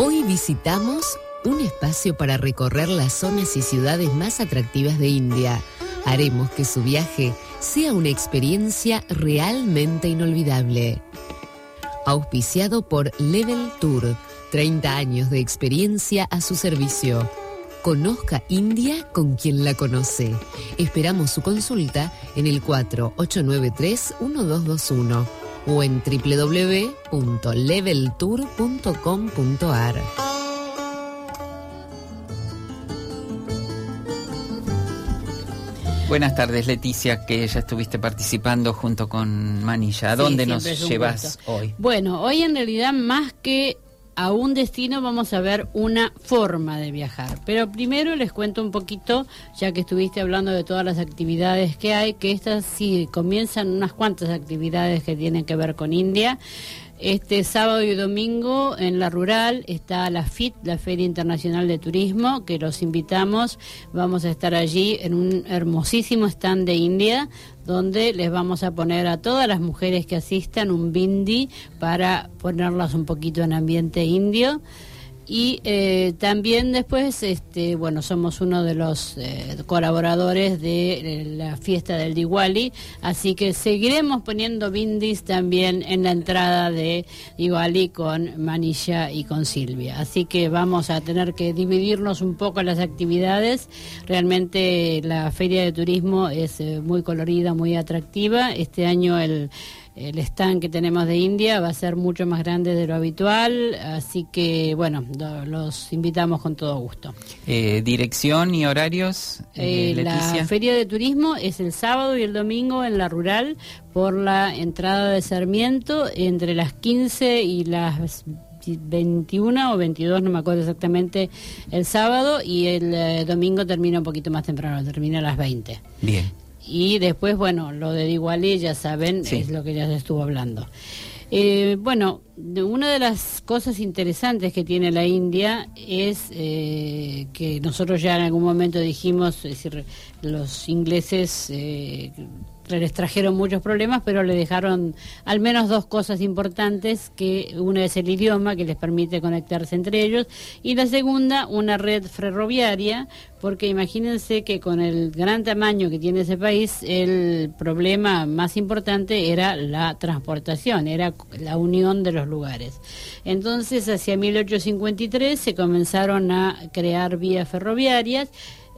Hoy visitamos un espacio para recorrer las zonas y ciudades más atractivas de India. Haremos que su viaje sea una experiencia realmente inolvidable. Auspiciado por Level Tour, 30 años de experiencia a su servicio. Conozca India con quien la conoce. Esperamos su consulta en el 4893-1221 o en www.leveltour.com.ar. Buenas tardes, Leticia, que ya estuviste participando junto con Manilla. ¿A dónde nos llevas hoy? Bueno, hoy en realidad más que a un destino vamos a ver una forma de viajar. Pero primero les cuento un poquito, ya que estuviste hablando de todas las actividades que hay, que estas sí comienzan unas cuantas actividades que tienen que ver con India. Este sábado y domingo en la rural está la FIT, la Feria Internacional de Turismo, que los invitamos. Vamos a estar allí en un hermosísimo stand de India, donde les vamos a poner a todas las mujeres que asistan un bindi para ponerlas un poquito en ambiente indio. Y eh, también después, este, bueno, somos uno de los eh, colaboradores de la fiesta del Diwali, así que seguiremos poniendo bindis también en la entrada de Diwali con Manilla y con Silvia. Así que vamos a tener que dividirnos un poco las actividades. Realmente la feria de turismo es eh, muy colorida, muy atractiva. Este año el el stand que tenemos de India va a ser mucho más grande de lo habitual, así que bueno, los invitamos con todo gusto. Eh, ¿Dirección y horarios? Eh, eh la feria de turismo es el sábado y el domingo en la rural por la entrada de Sarmiento entre las 15 y las 21 o 22, no me acuerdo exactamente, el sábado y el eh, domingo termina un poquito más temprano, termina a las 20. Bien. Y después, bueno, lo de Igualí, ya saben, es lo que ya se estuvo hablando. Eh, bueno, una de las cosas interesantes que tiene la India es eh, que nosotros ya en algún momento dijimos, es decir, los ingleses eh, les trajeron muchos problemas, pero le dejaron al menos dos cosas importantes, que una es el idioma, que les permite conectarse entre ellos, y la segunda, una red ferroviaria, porque imagínense que con el gran tamaño que tiene ese país, el problema más importante era la transportación, era la unión de los lugares. Entonces, hacia 1853 se comenzaron a crear vías ferroviarias,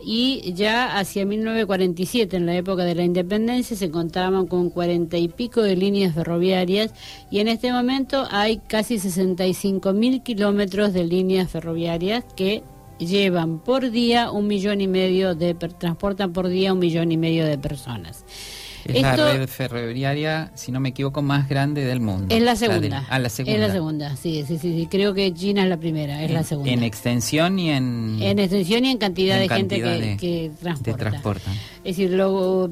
y ya hacia 1947, en la época de la independencia, se contaban con cuarenta y pico de líneas ferroviarias y en este momento hay casi 65 mil kilómetros de líneas ferroviarias que llevan por día un millón y medio de, transportan por día un millón y medio de personas. Es la red ferroviaria, si no me equivoco, más grande del mundo. Es la segunda. ah, la segunda. Es la segunda, sí, sí, sí, Creo que China es la primera, es la segunda. En extensión y en... En extensión y en cantidad de gente que, que transporta. Es decir, luego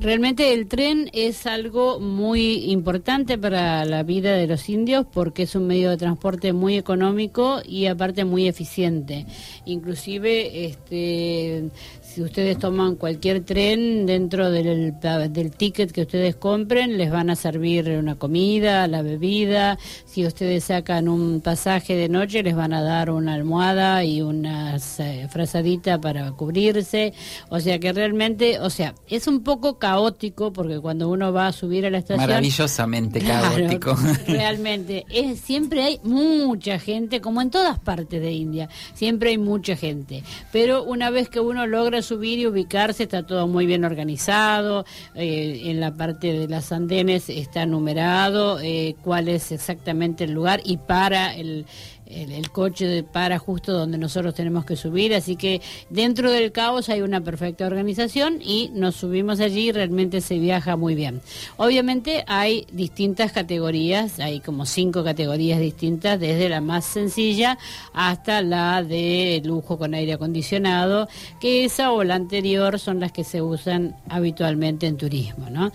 realmente el tren es algo muy importante para la vida de los indios porque es un medio de transporte muy económico y aparte muy eficiente. Inclusive este si ustedes toman cualquier tren dentro del, del ticket que ustedes compren, les van a servir una comida, la bebida. Si ustedes sacan un pasaje de noche, les van a dar una almohada y una eh, frazadita para cubrirse. O sea que realmente, o sea, es un poco caótico porque cuando uno va a subir a la estación... Maravillosamente caótico. realmente, es, siempre hay mucha gente, como en todas partes de India, siempre hay mucha gente. Pero una vez que uno logra subir y ubicarse, está todo muy bien organizado, eh, en la parte de las andenes está numerado eh, cuál es exactamente el lugar y para el, el, coche para justo donde nosotros tenemos que subir, así que dentro del caos hay una perfecta organización y nos subimos allí y realmente se viaja muy bien. Obviamente hay distintas categorías, hay como cinco categorías distintas, desde la más sencilla hasta la de lujo con aire acondicionado, que esa o la anterior son las que se usan habitualmente en turismo, ¿no?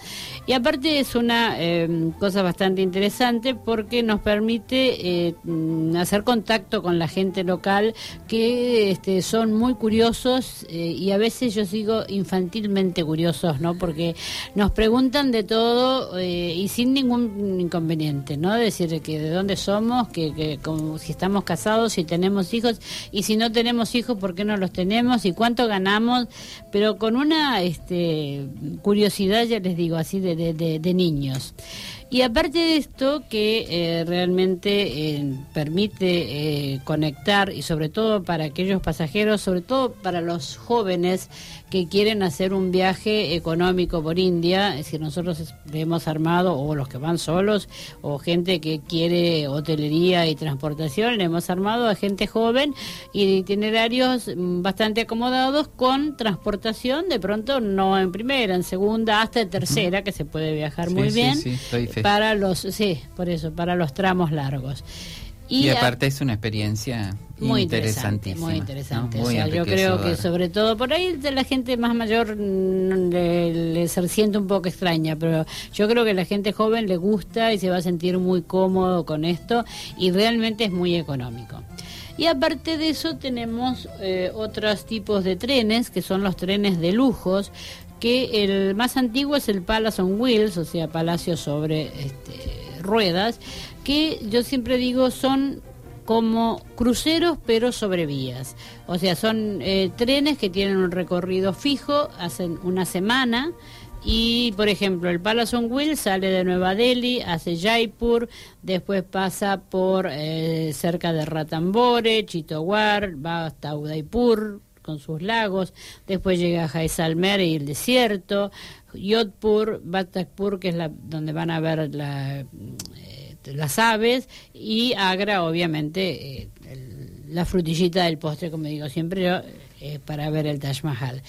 Y aparte es una eh, cosa bastante interesante porque nos permite eh, hacer contacto con la gente local que este, son muy curiosos eh, y a veces yo sigo infantilmente curiosos ¿no? Porque nos preguntan de todo eh, y sin ningún inconveniente, ¿no? Decir que de dónde somos, que, que como, si estamos casados, si tenemos hijos y si no tenemos hijos, ¿por qué no los tenemos y cuánto ganamos? Pero con una este, curiosidad, ya les digo, así de, de, de niños. Y aparte de esto, que eh, realmente eh, permite eh, conectar y sobre todo para aquellos pasajeros, sobre todo para los jóvenes que quieren hacer un viaje económico por India, es decir, nosotros hemos armado, o los que van solos, o gente que quiere hotelería y transportación, le hemos armado a gente joven y itinerarios mm, bastante acomodados con transportación, de pronto no en primera, en segunda, hasta en tercera, que se puede viajar muy bien, para los, sí, por eso, para los tramos largos. Y, aparte es una experiencia muy interesante, muy interesante. o sea, yo creo que sobre todo por ahí de la gente más mayor mm, le, se siente un poco extraña, pero yo creo que la gente joven le gusta y se va a sentir muy cómodo con esto y realmente es muy económico. Y aparte de eso tenemos eh, otros tipos de trenes, que son los trenes de lujos, que el más antiguo es el Palace on Wheels, o sea, palacio sobre este, ruedas, que yo siempre digo son como cruceros pero sobre vías. O sea, son eh, trenes que tienen un recorrido fijo, hacen una semana y, por ejemplo, el Palace on Wheels sale de Nueva Delhi, hace Jaipur, después pasa por eh, cerca de Ratambore, Chitowar, va hasta Udaipur con sus lagos, después llega Jaisalmer y el desierto, Yodpur, Batakpur, que es la, donde van a ver la este, las aves y Agra, obviamente, eh, la frutillita del postre, como digo siempre yo, eh, para ver el Taj Mahal.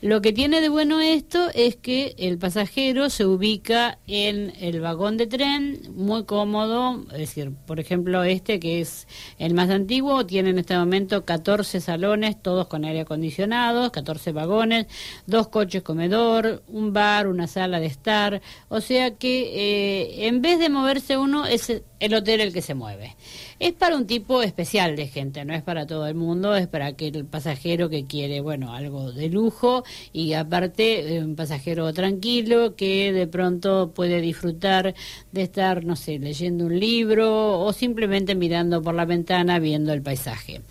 Lo que tiene de bueno esto es que el pasajero se ubica en el vagón de tren muy cómodo, es decir, por ejemplo este que es el más antiguo, tiene en este momento 14 salones, todos con aire acondicionado, 14 vagones, dos coches comedor, un bar, una sala de estar, o sea que eh, en vez de moverse uno es el hotel el que se mueve. Es para un tipo especial de gente, no es para todo el mundo, es para aquel pasajero que quiere, bueno, algo de lujo y aparte eh, un pasajero tranquilo que de pronto puede disfrutar de estar, no sé, leyendo un libro o simplemente mirando por la ventana viendo el paisaje.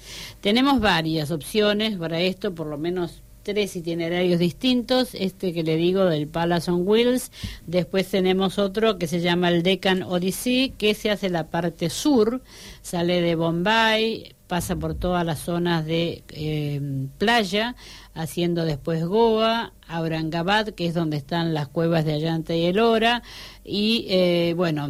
Tenemos varias opciones para esto, por lo menos tres itinerarios distintos, este que le digo del Palace on Wheels, después tenemos otro que se llama el Deccan Odyssey, que se hace la parte sur, sale de Bombay, pasa por todas las zonas de eh, playa, haciendo después Goa, Aurangabad, que es donde están las cuevas de Ayanta y Elora, y eh, bueno,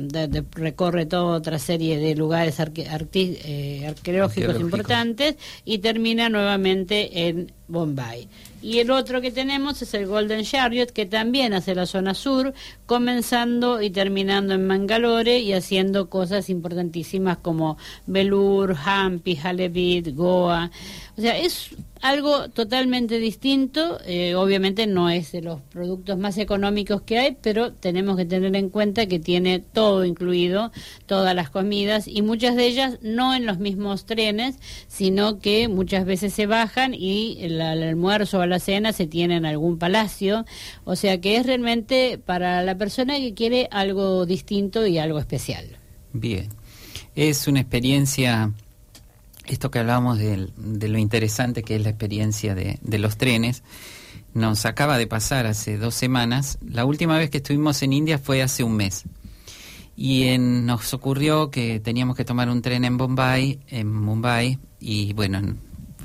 recorre toda otra serie de lugares eh, arqueológicos importantes y termina nuevamente en Bombay. Y el otro que tenemos es el Golden Chariot, que también hace la zona sur, comenzando y terminando en Mangalore y haciendo cosas importantísimas como Belur, Hampi, Halebid, Goa. O sea, es algo totalmente distinto. Eh, obviamente no es de los productos más económicos que hay, pero tenemos que tener en cuenta que tiene todo incluido, todas las comidas y muchas de ellas no en los mismos trenes, sino que muchas veces se bajan y el, almuerzo o la cena se tiene en algún palacio. O sea que es realmente para la persona que quiere algo distinto y algo especial. Bien, es una experiencia esto que hablábamos de, lo interesante que es la experiencia de, los trenes, nos acaba de pasar hace dos semanas. La última vez que estuvimos en India fue hace un mes. Y nos ocurrió que teníamos que tomar un tren en Bombay, en Mumbai, y bueno,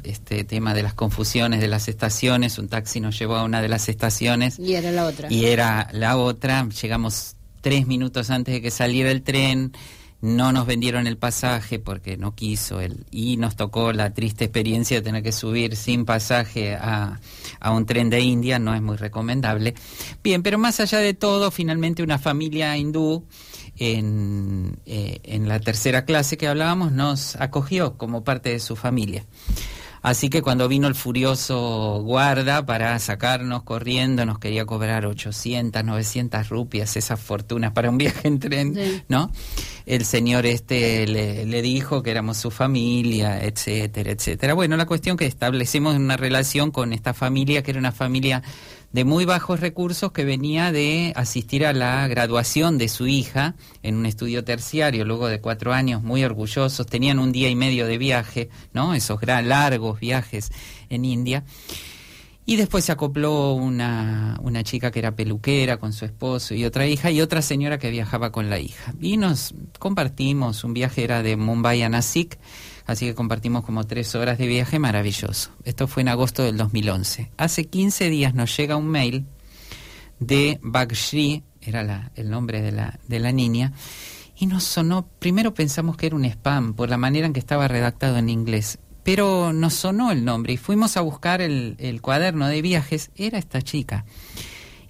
este tema de las confusiones de las estaciones, un taxi nos llevó a una de las estaciones. Y era la otra. Y era la otra, llegamos tres minutos antes de que saliera el tren no nos vendieron el pasaje porque no quiso él y nos tocó la triste experiencia de tener que subir sin pasaje a, a, un tren de India, no es muy recomendable. Bien, pero más allá de todo, finalmente una familia hindú en, eh, en la tercera clase que hablábamos nos acogió como parte de su familia. Así que cuando vino el furioso guarda para sacarnos corriendo, nos quería cobrar 800, 900 rupias, esas fortunas para un viaje en tren, ¿no? El señor este le, le, dijo que éramos su familia, etcétera, etcétera. Bueno, la cuestión que establecemos una relación con esta familia, que era una familia de muy bajos recursos que venía de asistir a la graduación de su hija en un estudio terciario, luego de cuatro años, muy orgullosos, tenían un día y medio de viaje, ¿no? Esos gran, largos viajes en India. Y después se acopló una, una chica que era peluquera con su esposo y otra hija y otra señora que viajaba con la hija. Y nos compartimos, un viaje era de Mumbai a Nasik, así que compartimos como tres horas de viaje maravilloso. Esto fue en agosto del 2011. Hace 15 días nos llega un mail de Bagshri, era la, el nombre de la, de la niña, y nos sonó, primero pensamos que era un spam por la manera en que estaba redactado en inglés, pero nos sonó el nombre y fuimos a buscar el cuaderno de viajes, era esta chica,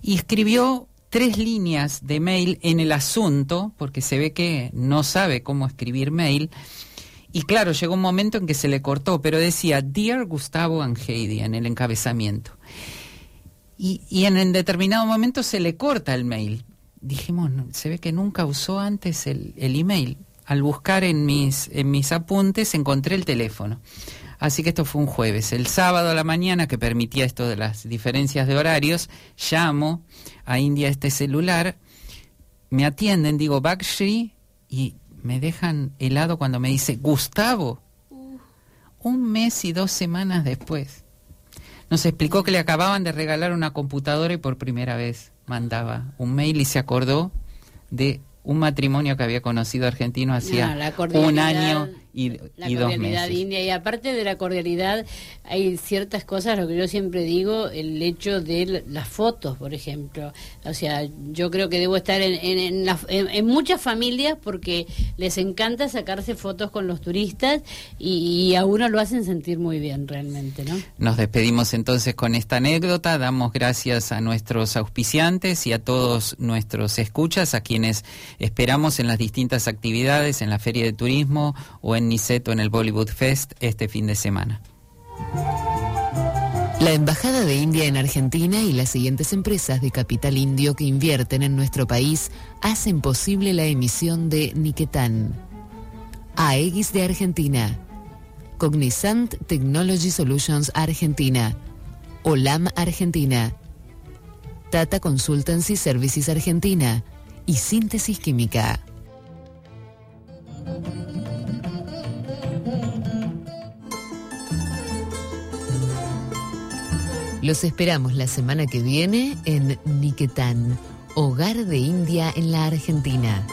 y escribió tres líneas de mail en el asunto, porque se ve que no sabe cómo escribir mail, y claro, llegó un momento en que se le cortó, pero decía Dear Gustavo and Heidi en el encabezamiento. Y, y en, determinado momento se le corta el mail. Dijimos, se ve que nunca usó antes el, el email. Al buscar en mis, en mis apuntes encontré el teléfono. Así que esto fue un jueves. El sábado a la mañana, que permitía esto de las diferencias de horarios, llamo a India este celular, me atienden, digo Bakshri, y me dejan helado cuando me dice Gustavo. Un mes y dos semanas después. Nos explicó que le acababan de regalar una computadora y por primera vez mandaba un mail y se acordó de un matrimonio que había conocido argentino hacía No, un año y, la y dos cordialidad meses. india. Y aparte de la cordialidad hay ciertas cosas lo que yo siempre digo el hecho de las fotos por ejemplo. O sea yo creo que debo estar en, en, en la- en- en muchas familias porque les encanta sacarse fotos con los turistas y, y a uno lo hacen sentir muy bien realmente no Nos despedimos entonces con esta anécdota, damos gracias a nuestros auspiciantes y a todos nuestros escuchas, a quienes esperamos en las distintas actividades, en la Feria de Turismo o en Niceto en el Bollywood Fest este fin de semana. La Embajada de India en Argentina y las siguientes empresas de capital indio que invierten en nuestro país hacen posible la emisión de Niquetan. AEGIS de Argentina. Cognizant Technology Solutions Argentina. OLAM Argentina. Tata Consultancy Services Argentina. Y Síntesis Química. Los esperamos la semana que viene en Niquetán, hogar de India en la Argentina.